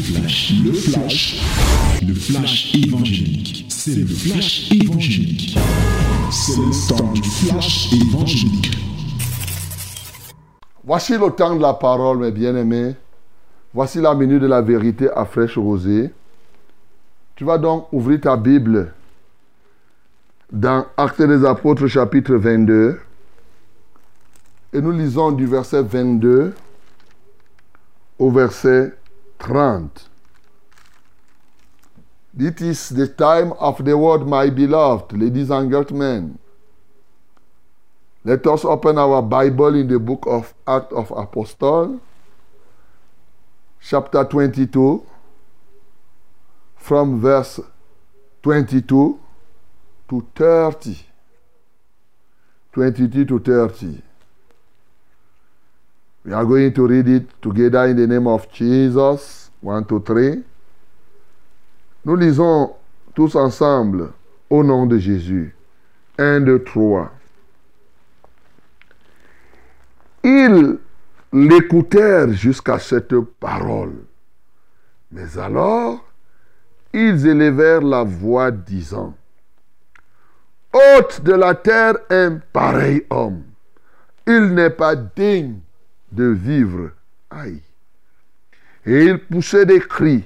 flash, le flash, le flash évangélique. C'est le flash évangélique. C'est le temps du flash évangélique. Voici le temps de la parole, mes bien-aimés. Voici la minute de la vérité à fraîche rosée. Tu vas donc ouvrir ta Bible dans Actes des Apôtres chapitre 22. Et nous lisons du verset 22 au verset 30. It is the time of the word, my beloved, ladies and gentlemen. Let us open our Bible in the book of Acts of Apostles, chapter 22, from verse 22 to 30. 22 to 30. We are going to read it together in the name of Jesus. 1, 2, 3. Nous lisons tous ensemble au nom de Jésus. 1, 2, 3. Ils l'écoutèrent jusqu'à cette parole. Mais alors, ils élevèrent la voix disant, Hôte de la terre un pareil homme, il n'est pas digne de vivre. Aïe. Et ils poussaient des cris,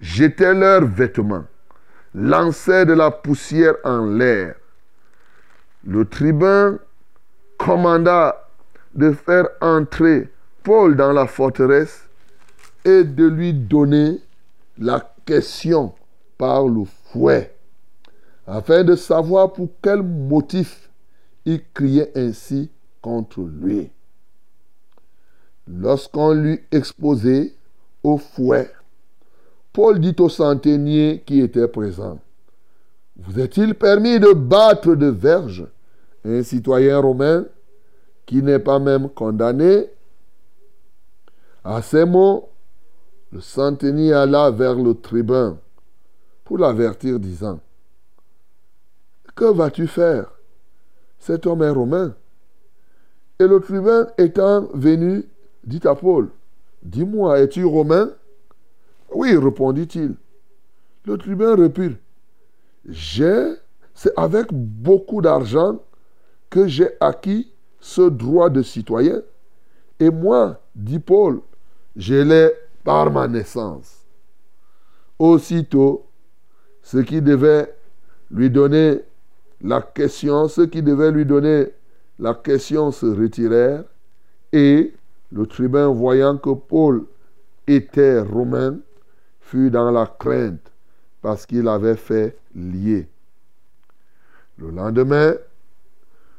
jetaient leurs vêtements, lançaient de la poussière en l'air. Le tribun commanda de faire entrer Paul dans la forteresse et de lui donner la question par le fouet, afin de savoir pour quel motif il criait ainsi contre lui. Lorsqu'on lui exposait au fouet, Paul dit au centenier qui était présent, Vous est-il permis de battre de verge un citoyen romain qui n'est pas même condamné? À ces mots, le centenier alla vers le tribun pour l'avertir, disant, Que vas-tu faire? Cet homme est romain. Et le tribun étant venu, dit à Paul, Dis-moi, es-tu romain? Oui, répondit-il. Le tribun reprit, J'ai, c'est avec beaucoup d'argent que j'ai acquis ce droit de citoyen. Et moi, dit Paul, je l'ai par ma naissance. Aussitôt, ce qui devait lui donner la question, ceux qui devaient lui donner la question se retirèrent et le tribun, voyant que Paul était romain, fut dans la crainte parce qu'il avait fait lier. Le lendemain,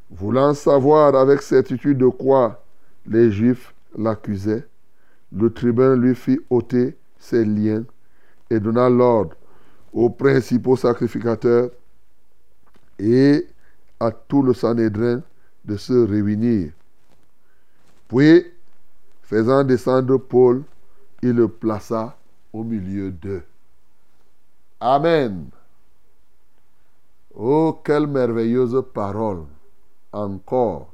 voulant savoir avec certitude de quoi les Juifs l'accusaient, le tribun lui fit ôter ses liens et donna l'ordre aux principaux sacrificateurs et à tout le Sanhédrin de se réunir. Puis, faisant descendre Paul, il le plaça au milieu d'eux. Amen. Oh, quelle merveilleuse parole. Encore.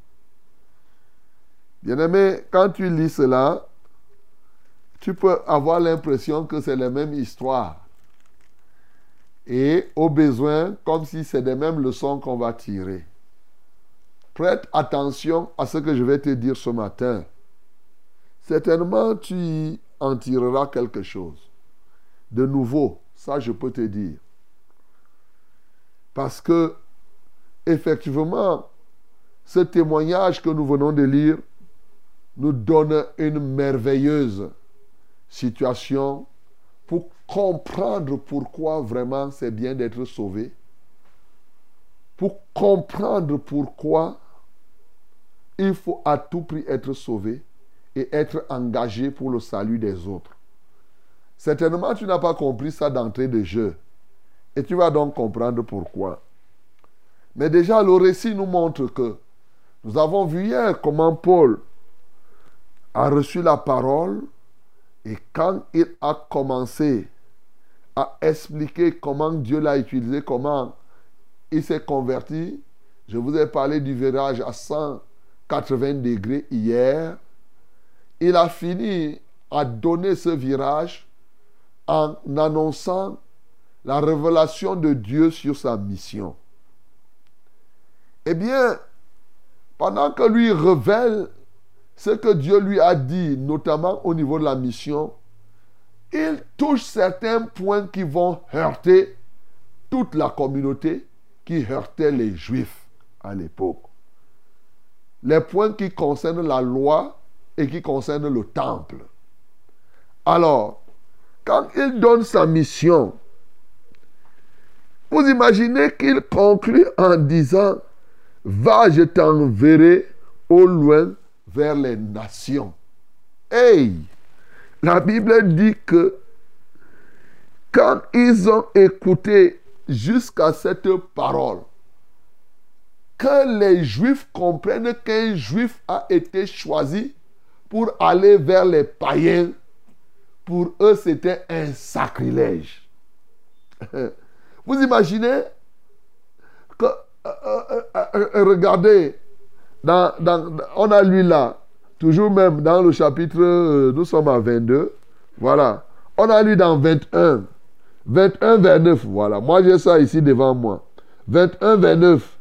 Bien-aimé, quand tu lis cela, tu peux avoir l'impression que c'est la même histoire. Et au besoin, comme si c'est des mêmes leçons qu'on va tirer. Prête attention à ce que je vais te dire ce matin. Certainement, tu en tireras quelque chose. De nouveau, ça je peux te dire. Parce que, effectivement, ce témoignage que nous venons de lire nous donne une merveilleuse situation pour comprendre pourquoi vraiment c'est bien d'être sauvé, pour comprendre pourquoi il faut à tout prix être sauvé et être engagé pour le salut des autres. Certainement, tu n'as pas compris ça d'entrée de jeu. Et tu vas donc comprendre pourquoi. Mais déjà, le récit nous montre que nous avons vu hier comment Paul a reçu la parole et quand il a commencé à expliquer comment Dieu l'a utilisé, comment il s'est converti, je vous ai parlé du virage à 180 degrés hier, il a fini à donner ce virage en annonçant la révélation de Dieu sur sa mission. Eh bien, pendant que lui révèle ce que Dieu lui a dit, notamment au niveau de la mission, il touche certains points qui vont heurter toute la communauté qui heurtait les Juifs à l'époque. Les points qui concernent la loi et qui concernent le temple. Alors, quand il donne sa mission, vous imaginez qu'il conclut en disant, va, je t'enverrai au loin vers les nations. Hey, la Bible dit que quand ils ont écouté jusqu'à cette parole, que les Juifs comprennent qu'un Juif a été choisi pour aller vers les païens, pour eux c'était un sacrilège. Vous imaginez euh, euh, euh, regardez, on a lu là, toujours même dans le chapitre, nous sommes à 22, voilà. On a lu dans 21, 21, 29, voilà. Moi j'ai ça ici devant moi. 21, 29.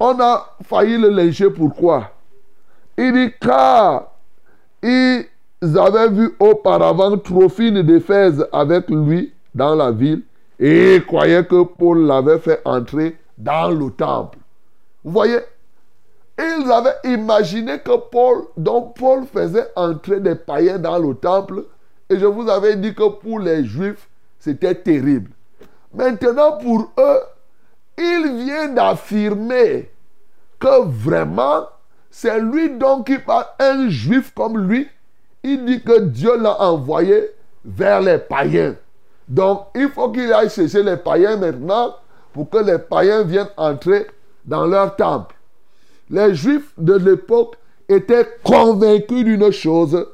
On a failli le lyncher, pourquoi? Il dit car ils avaient vu auparavant Trophine d'Éphèse avec lui dans la ville et croyaient que Paul l'avait fait entrer dans le temple. Vous voyez? Ils avaient imaginé que Paul, dont Paul faisait entrer des païens dans le temple, et je vous avais dit que pour les Juifs, c'était terrible. Maintenant, pour eux, il vient d'affirmer que vraiment, c'est lui donc qui parle, un juif comme lui. Il dit que Dieu l'a envoyé vers les païens. Donc, il faut qu'il aille chercher les païens maintenant pour que les païens viennent entrer dans leur temple. Les juifs de l'époque étaient convaincus d'une chose,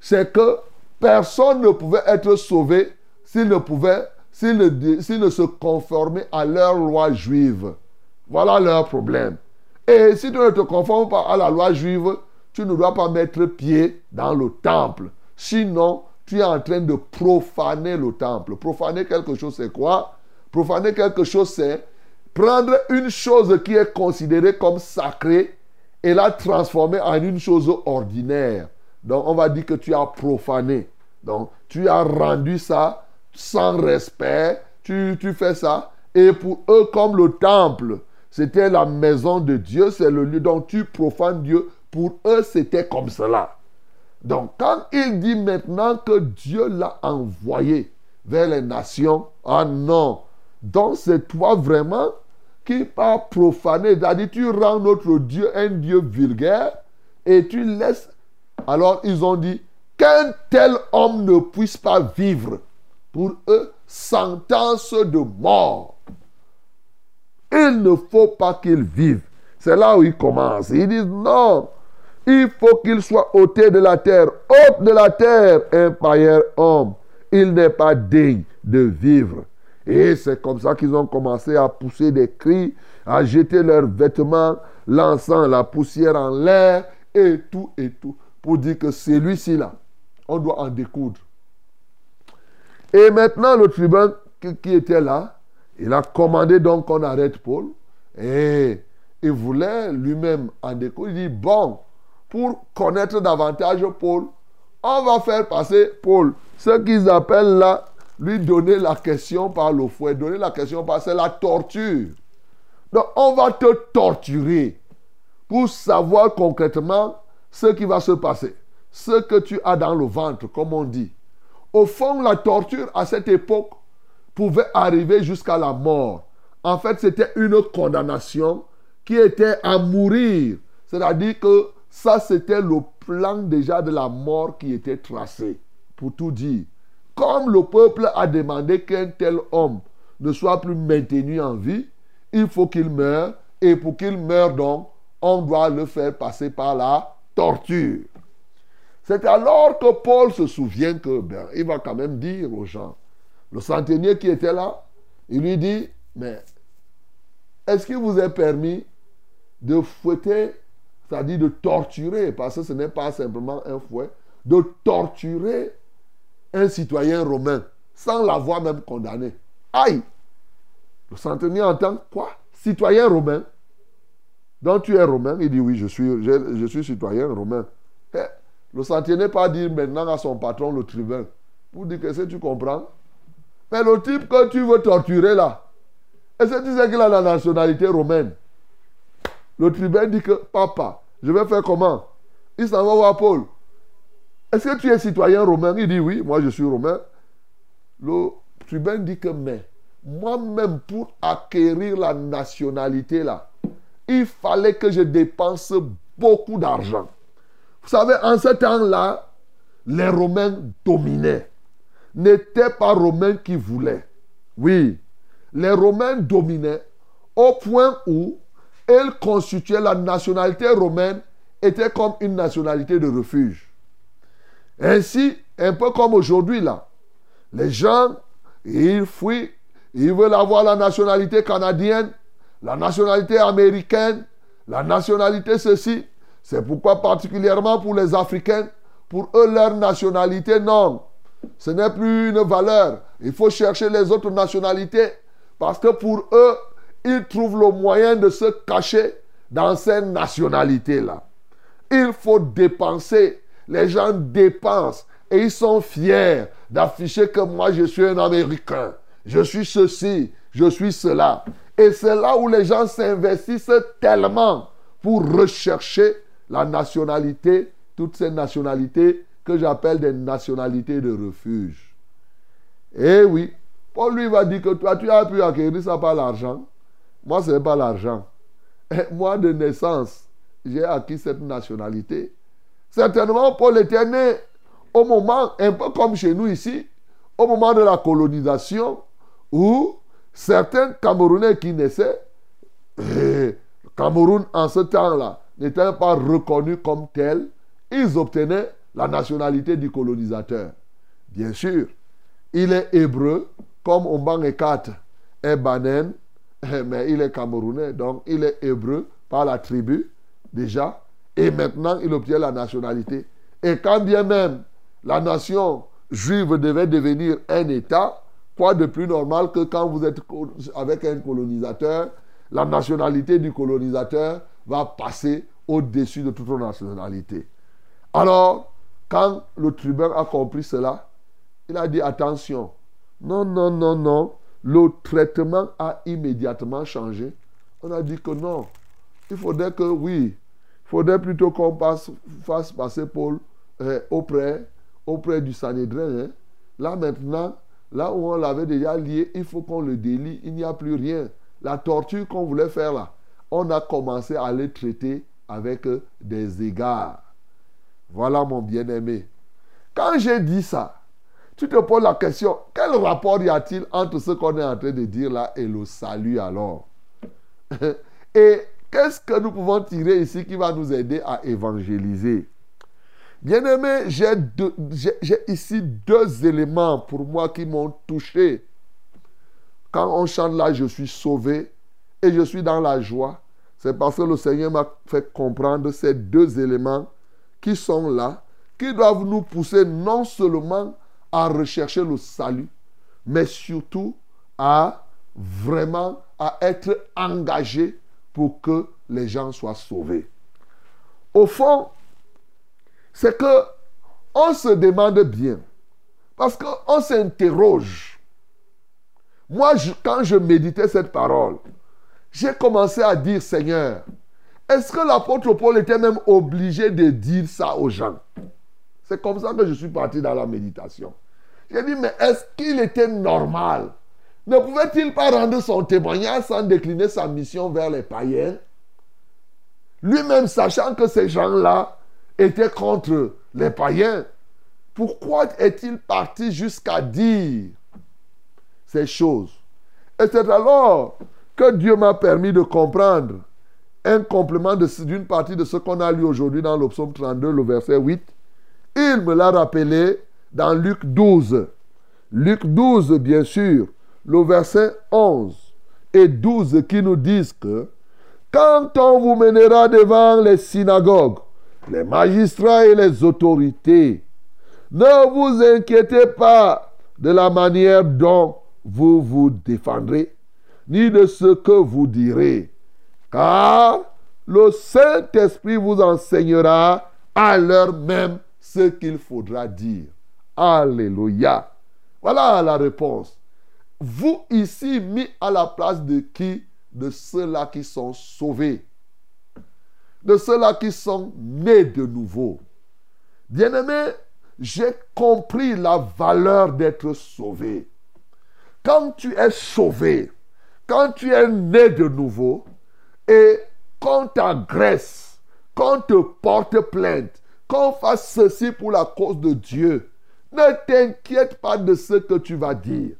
c'est que personne ne pouvait être sauvé s'il ne pouvait, s'il ne, ne se conformait à leur loi juive. Voilà leur problème. Et si tu ne te conformes pas à la loi juive, tu ne dois pas mettre pied dans le temple. Sinon, tu es en train de profaner le temple. Profaner quelque chose, c'est quoi? Profaner quelque chose, c'est prendre une chose qui est considérée comme sacrée et la transformer en une chose ordinaire. Donc, on va dire que tu as profané. Donc, tu as rendu ça sans respect. Tu, tu fais ça. Et pour eux, comme le temple, c'était la maison de Dieu, c'est le lieu dont tu profanes Dieu. Pour eux, c'était comme cela. Donc, quand il dit maintenant que Dieu l'a envoyé vers les nations, ah non, donc c'est toi vraiment qui pas profané, c'est-à-dire tu rends notre Dieu un Dieu vulgaire et tu laisses. Alors ils ont dit qu'un tel homme ne puisse pas vivre. Pour eux, sentence de mort. Il ne faut pas qu'il vive. C'est là où ils commencent. Ils disent non, il faut qu'il soit ôté de la terre. Hôte de la terre, un païen homme. Il n'est pas digne de vivre. Et c'est comme ça qu'ils ont commencé à pousser des cris, à jeter leurs vêtements, lançant la poussière en l'air, et tout, et tout, pour dire que celui-ci là, on doit en découdre. Et maintenant, le tribun qui était là, il a commandé donc qu'on arrête Paul. Et il voulait lui-même en découdre. Il dit, bon, pour connaître davantage Paul, on va faire passer Paul. Ce qu'ils appellent là, lui donner la question par le fouet. Donner la question par, la torture. Donc, on va te torturer pour savoir concrètement ce qui va se passer. Ce que tu as dans le ventre, comme on dit. Au fond, la torture à cette époque pouvait arriver jusqu'à la mort. En fait, c'était une condamnation qui était à mourir. C'est-à-dire que ça, c'était le plan déjà de la mort qui était tracé, pour tout dire. Comme le peuple a demandé qu'un tel homme ne soit plus maintenu en vie, il faut qu'il meure. Et pour qu'il meure donc, on doit le faire passer par la torture. C'est alors que Paul se souvient que, ben, il va quand même dire aux gens, le centenier qui était là, il lui dit, mais est-ce qu'il vous est permis de fouetter c'est-à-dire de torturer, parce que ce n'est pas simplement un fouet, de torturer un citoyen romain sans l'avoir même condamné? Aïe Le centenier entend quoi? Citoyen romain Donc tu es romain Il dit oui, je suis, citoyen romain. Eh, le centenier pas dire maintenant à son patron, le tribun, pour dire que tu comprends Mais le type que tu veux torturer là, est-ce que tu sais qu'il a la nationalité romaine Le tribun dit que, papa, je vais faire comment? Il s'en va voir Paul. Est-ce que tu es citoyen romain? Il dit oui, moi je suis romain. Le tribun dit que, mais moi-même, pour acquérir la nationalité là, il fallait que je dépense beaucoup d'argent. Vous savez, en ce temps-là, les Romains dominaient. N'étaient pas Romains qui voulaient. Oui, les Romains dominaient au point où ils constituaient la nationalité romaine était comme une nationalité de refuge. Ainsi, un peu comme aujourd'hui là, les gens, ils fuient, ils veulent avoir la nationalité canadienne, la nationalité américaine, la nationalité ceci. C'est pourquoi particulièrement pour les Africains, pour eux, leur nationalité, non. Ce n'est plus une valeur. Il faut chercher les autres nationalités parce que pour eux, ils trouvent le moyen de se cacher dans ces nationalités-là. Il faut dépenser. Les gens dépensent et ils sont fiers d'afficher que moi je suis un Américain. Je suis ceci, je suis cela. Et c'est là où les gens s'investissent tellement pour rechercher la nationalité, toutes ces nationalités que j'appelle des nationalités de refuge. Eh oui, Paul lui va dire que toi, tu as pu acquérir ça par l'argent. Moi, ce n'est pas l'argent. Moi, de naissance, j'ai acquis cette nationalité. Certainement, Paul était né au moment, un peu comme chez nous ici, au moment de la colonisation, où certains Camerounais qui naissaient, le Cameroun en ce temps-là n'était pas reconnu comme tel, ils obtenaient la nationalité du colonisateur. Bien sûr, il est hébreu, comme Ombang Ekat est Banen, mais il est camerounais, donc il est hébreu par la tribu déjà, et maintenant il obtient la nationalité. Et quand bien même la nation juive devait devenir un État, quoi de plus normal que quand vous êtes avec un colonisateur, la nationalité du colonisateur va passer au-dessus de toute nationalité. Alors, quand le tribun a compris cela, il a dit attention, non, non, non, non, le traitement a immédiatement changé. On a dit que non, il faudrait que oui, il faudrait plutôt qu'on fasse passer Paul euh, auprès, auprès du Sanhédrin. Hein. Là maintenant, là où on l'avait déjà lié, il faut qu'on le délie. Il n'y a plus rien. La torture qu'on voulait faire là, on a commencé à le traiter avec euh, des égards. Voilà mon bien-aimé. Quand j'ai dit ça, tu te poses la question, quel rapport y a-t-il entre ce qu'on est en train de dire là et le salut alors? Et qu'est-ce que nous pouvons tirer ici qui va nous aider à évangéliser? Bien-aimé, j'ai ici deux éléments pour moi qui m'ont touché. Quand on chante là, je suis sauvé et je suis dans la joie, c'est parce que le Seigneur m'a fait comprendre ces deux éléments qui sont là, qui doivent nous pousser non seulement à rechercher le salut, mais surtout à vraiment à être engagé pour que les gens soient sauvés. Au fond, c'est que on se demande bien, parce qu'on s'interroge. Moi, quand je méditais cette parole, j'ai commencé à dire, Seigneur, est-ce que l'apôtre Paul était même obligé de dire ça aux gens? C'est comme ça que je suis parti dans la méditation. J'ai dit, mais est-ce qu'il était normal? Ne pouvait-il pas rendre son témoignage sans décliner sa mission vers les païens? Lui-même sachant que ces gens-là étaient contre les païens, pourquoi est-il parti jusqu'à dire ces choses? Et c'est alors que Dieu m'a permis de comprendre un complément d'une partie de ce qu'on a lu aujourd'hui dans le psaume 32, le verset 8. Il me l'a rappelé dans Luc 12. Luc 12, bien sûr, le verset 11 et 12 qui nous disent que quand on vous mènera devant les synagogues, les magistrats et les autorités, Ne vous inquiétez pas de la manière dont vous vous défendrez, ni de ce que vous direz, car le Saint-Esprit vous enseignera à l'heure même ce qu'il faudra dire. Alléluia. Voilà la réponse. Vous ici mis à la place de qui? De ceux-là qui sont sauvés. De ceux-là qui sont nés de nouveau. Bien-aimé, j'ai compris la valeur d'être sauvé. Quand tu es sauvé, quand tu es né de nouveau, et qu'on t'agresse, qu'on te porte plainte, qu'on fasse ceci pour la cause de Dieu, ne t'inquiète pas de ce que tu vas dire.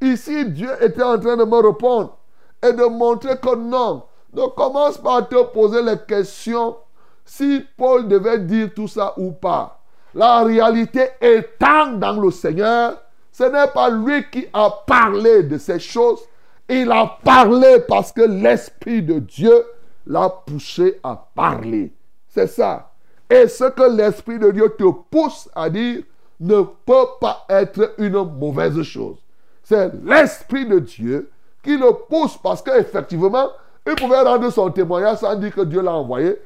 Ici, Dieu était en train de me répondre et de montrer que non, ne commence pas à te poser les questions si Paul devait dire tout ça ou pas. La réalité étant dans le Seigneur, ce n'est pas lui qui a parlé de ces choses. Il a parlé parce que l'Esprit de Dieu l'a poussé à parler. C'est ça. Et ce que l'Esprit de Dieu te pousse à dire ne peut pas être une mauvaise chose. C'est l'Esprit de Dieu qui le pousse parce qu'effectivement, il pouvait rendre son témoignage sans dire que Dieu l'a envoyé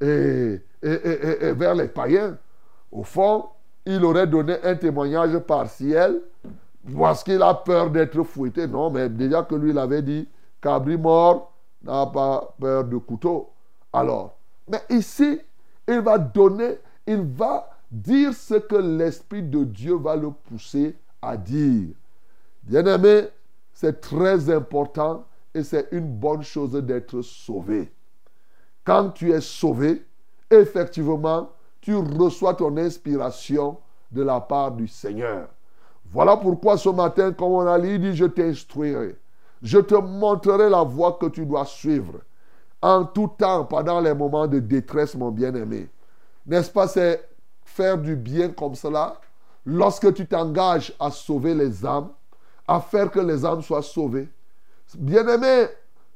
et, vers les païens. Au fond, il aurait donné un témoignage partiel parce qu'il a peur d'être fouetté. Non, mais déjà que lui l'avait dit, cabri mort n'a pas peur de couteau. Alors, mais ici, il va donner, il va dire ce que l'Esprit de Dieu va le pousser à dire. Bien-aimé, c'est très important et c'est une bonne chose d'être sauvé. Quand tu es sauvé, effectivement, tu reçois ton inspiration de la part du Seigneur. Voilà pourquoi ce matin, comme on a dit, dit je t'instruirai. Je te montrerai la voie que tu dois suivre. En tout temps, pendant les moments de détresse, mon bien-aimé. N'est-ce pas, c'est faire du bien comme cela? Lorsque tu t'engages à sauver les âmes, à faire que les âmes soient sauvées. Bien-aimé,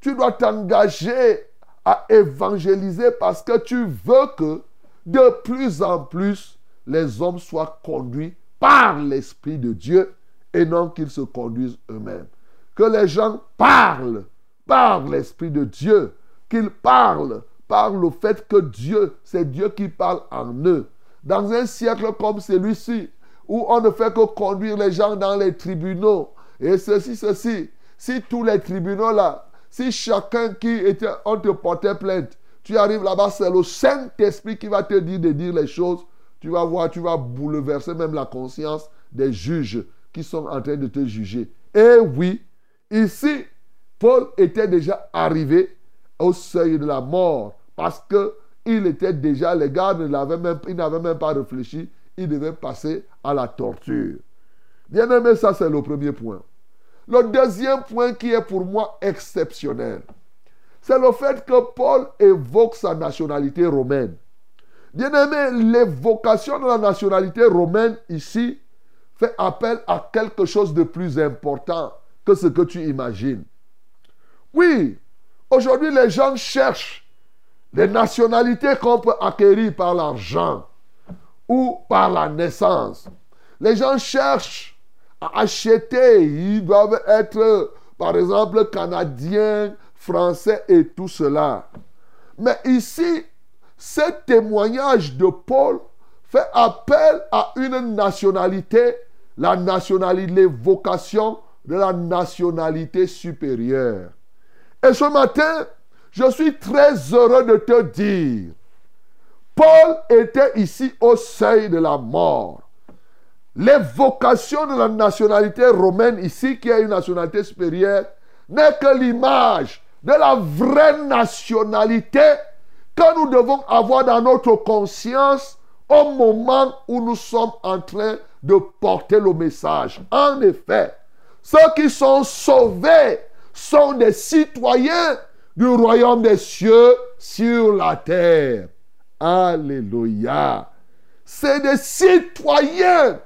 tu dois t'engager à évangéliser parce que tu veux que de plus en plus les hommes soient conduits par l'Esprit de Dieu et non qu'ils se conduisent eux-mêmes. Que les gens parlent par l'Esprit de Dieu, qu'ils parlent par le fait que Dieu, c'est Dieu qui parle en eux. Dans un siècle comme celui-ci, où on ne fait que conduire les gens dans les tribunaux, et ceci, ceci, si tous les tribunaux là, si chacun qui était, on te portait plainte, tu arrives là-bas, c'est le Saint-Esprit qui va te dire de dire les choses. Tu vas voir, tu vas bouleverser même la conscience des juges qui sont en train de te juger. Et oui, ici, Paul était déjà arrivé au seuil de la mort parce que il était déjà, les n'avaient même, même pas réfléchi, il devait passer à la torture. Bien aimé, ça c'est le premier point. Le deuxième point qui est pour moi exceptionnel, c'est le fait que Paul évoque sa nationalité romaine. Bien aimé, l'évocation de la nationalité romaine ici fait appel à quelque chose de plus important que ce que tu imagines. Oui, aujourd'hui les gens cherchent des nationalités qu'on peut acquérir par l'argent ou par la naissance. Les gens cherchent à acheter. Ils doivent être, par exemple, canadiens, français et tout cela. Mais ici, ce témoignage de Paul fait appel à une nationalité, la nationalité, l'évocation de la nationalité supérieure. Et ce matin, je suis très heureux de te dire, Paul était ici au seuil de la mort. L'évocation de la nationalité romaine ici, qui est une nationalité supérieure, n'est que l'image de la vraie nationalité que nous devons avoir dans notre conscience au moment où nous sommes en train de porter le message. En effet, ceux qui sont sauvés sont des citoyens du royaume des cieux sur la terre. Alléluia. C'est des citoyens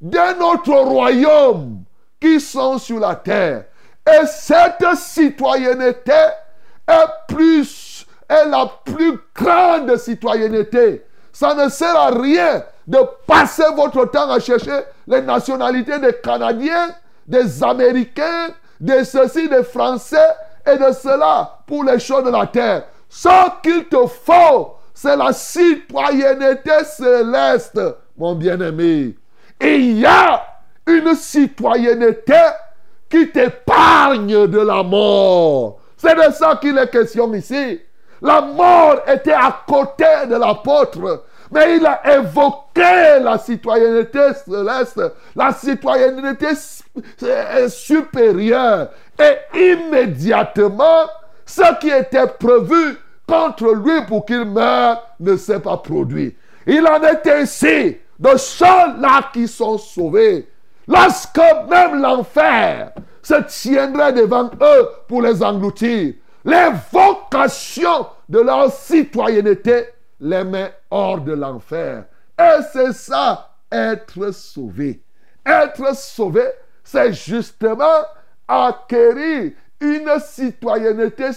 de notre royaume qui sont sur la terre. Et cette citoyenneté est plus, est la plus grande citoyenneté. Ça ne sert à rien de passer votre temps à chercher les nationalités des Canadiens, des Américains, de ceci, des Français et de cela pour les choses de la terre. Ce qu'il te faut, c'est la citoyenneté céleste, mon bien-aimé. Il y a une citoyenneté qui t'épargne de la mort. C'est de ça qu'il est question ici. La mort était à côté de l'apôtre. Mais il a évoqué la citoyenneté céleste, la citoyenneté supérieure. Et immédiatement, ce qui était prévu contre lui pour qu'il meure ne s'est pas produit. Il en est ainsi de ceux-là qui sont sauvés. Lorsque même l'enfer se tiendrait devant eux pour les engloutir, les vocations de leur citoyenneté les met hors de l'enfer. Et c'est ça, être sauvé. Être sauvé, c'est justement acquérir une citoyenneté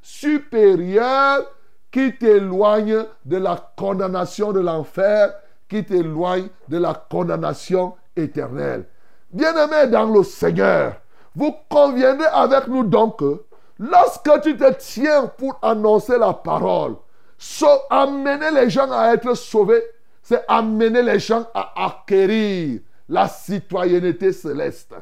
supérieure qui t'éloigne de la condamnation de l'enfer, qui t'éloigne de la condamnation éternelle. Bien-aimés dans le Seigneur, vous conviendrez avec nous donc que lorsque tu te tiens pour annoncer la parole, amener les gens à être sauvés, c'est amener les gens à acquérir la citoyenneté céleste.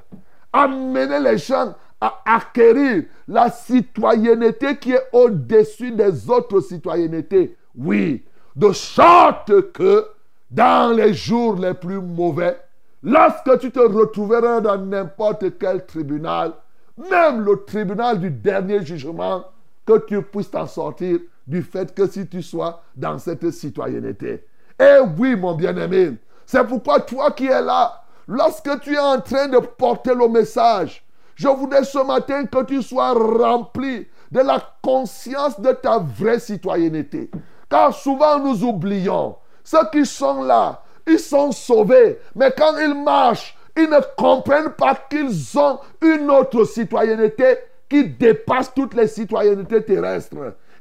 Amener les gens à acquérir la citoyenneté qui est au-dessus des autres citoyennetés. Oui, de sorte que dans les jours les plus mauvais, lorsque tu te retrouveras dans n'importe quel tribunal, même le tribunal du dernier jugement, que tu puisses t'en sortir du fait que si tu sois dans cette citoyenneté. Eh oui, mon bien-aimé, c'est pourquoi toi qui es là, lorsque tu es en train de porter le message, je voudrais ce matin que tu sois rempli de la conscience de ta vraie citoyenneté. Car souvent nous oublions, ceux qui sont là, ils sont sauvés, mais quand ils marchent, ils ne comprennent pas qu'ils ont une autre citoyenneté qui dépasse toutes les citoyennetés terrestres.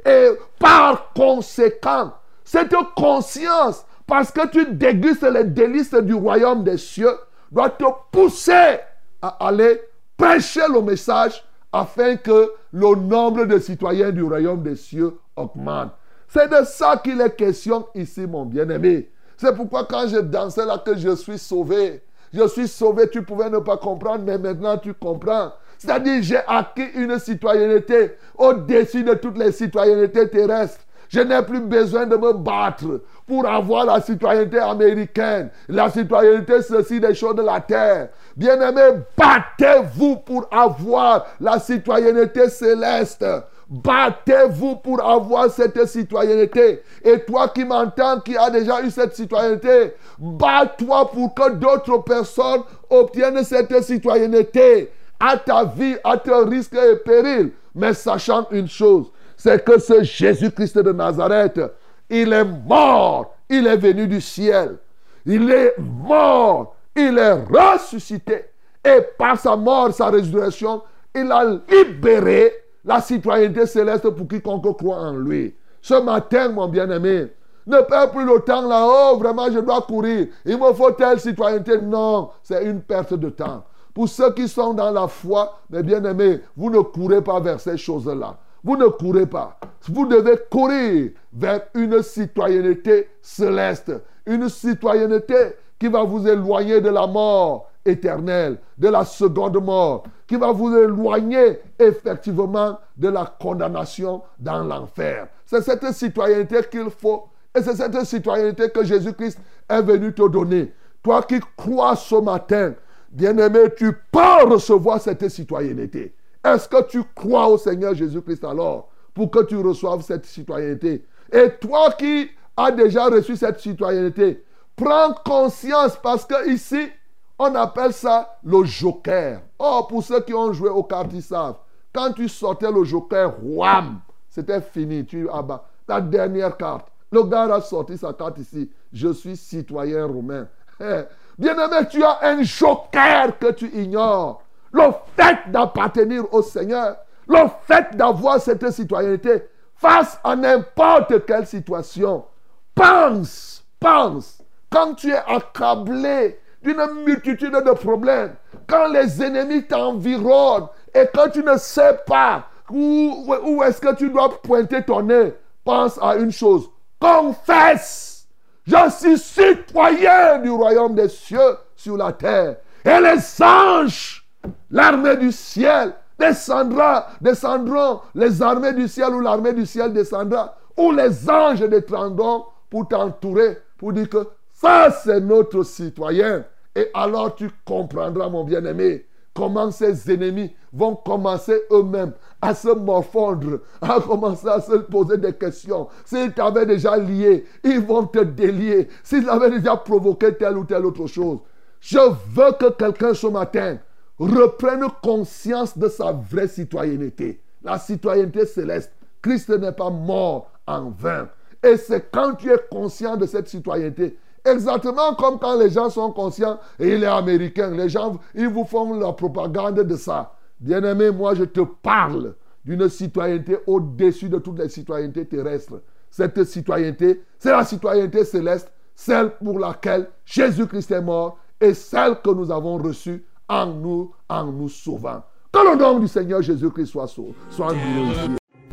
Et par conséquent, cette conscience, parce que tu dégustes les délices du royaume des cieux, doit te pousser à aller prêcher le message afin que le nombre de citoyens du royaume des cieux augmente. C'est de ça qu'il est question ici, mon bien-aimé. C'est pourquoi quand je dansais là que je suis sauvé, je suis sauvé, tu pouvais ne pas comprendre, mais maintenant tu comprends. C'est-à-dire, j'ai acquis une citoyenneté au-dessus de toutes les citoyennetés terrestres. Je n'ai plus besoin de me battre pour avoir la citoyenneté américaine, la citoyenneté ceci des choses de la terre. Bien-aimés, battez-vous pour avoir la citoyenneté céleste. Battez-vous pour avoir cette citoyenneté. Et toi qui m'entends, qui as déjà eu cette citoyenneté, bats-toi pour que d'autres personnes obtiennent cette citoyenneté à ta vie, à tes risques et périls. Mais sachant une chose, c'est que ce Jésus-Christ de Nazareth, il est mort, il est venu du ciel. Il est mort, il est ressuscité. Et par sa mort, sa résurrection, il a libéré la citoyenneté céleste pour quiconque croit en lui. Ce matin, mon bien-aimé, ne perds plus le temps là-haut, vraiment je dois courir. Il me faut telle citoyenneté. Non, c'est une perte de temps. Pour ceux qui sont dans la foi, mes bien-aimés, vous ne courez pas vers ces choses-là. Vous ne courez pas. Vous devez courir vers une citoyenneté céleste. Une citoyenneté qui va vous éloigner de la mort éternelle, de la seconde mort, qui va vous éloigner effectivement de la condamnation dans l'enfer. C'est cette citoyenneté qu'il faut et c'est cette citoyenneté que Jésus-Christ est venu te donner. Toi qui crois ce matin Bien-aimé, tu peux recevoir cette citoyenneté. Est-ce que tu crois au Seigneur Jésus-Christ alors pour que tu reçoives cette citoyenneté? Et toi qui as déjà reçu cette citoyenneté, prends conscience parce que ici, on appelle ça le joker. Oh, pour ceux qui ont joué au cartes, ils savent. Quand tu sortais le joker, wham, c'était fini. Tu abats ta dernière carte. Le gars a sorti sa carte ici. Je suis citoyen romain. Bien-aimé, tu as un joker que tu ignores. Le fait d'appartenir au Seigneur, le fait d'avoir cette citoyenneté face à n'importe quelle situation, pense, pense quand tu es accablé d'une multitude de problèmes, quand les ennemis t'environnent et quand tu ne sais pas où, où est-ce que tu dois pointer ton nez, pense à une chose. Confesse. Je suis citoyen du royaume des cieux sur la terre. Et les anges, l'armée du ciel, descendra, descendront, les armées du ciel ou l'armée du ciel descendra, ou les anges descendront pour t'entourer, pour dire que ça c'est notre citoyen. Et alors tu comprendras, mon bien-aimé, comment ces ennemis vont commencer eux-mêmes à se morfondre, à commencer à se poser des questions. S'ils t'avaient déjà lié, ils vont te délier. S'ils avaient déjà provoqué telle ou telle autre chose. Je veux que quelqu'un ce matin reprenne conscience de sa vraie citoyenneté. La citoyenneté céleste. Christ n'est pas mort en vain. Et c'est quand tu es conscient de cette citoyenneté, exactement comme quand les gens sont conscients et il est américain, les gens, ils vous font la propagande de ça. Bien-aimé, moi je te parle d'une citoyenneté au-dessus de toutes les citoyennetés terrestres. Cette citoyenneté, c'est la citoyenneté céleste, celle pour laquelle Jésus-Christ est mort et celle que nous avons reçue en nous, en nous sauvant. Que le nom du Seigneur Jésus-Christ soit, soit glorifié.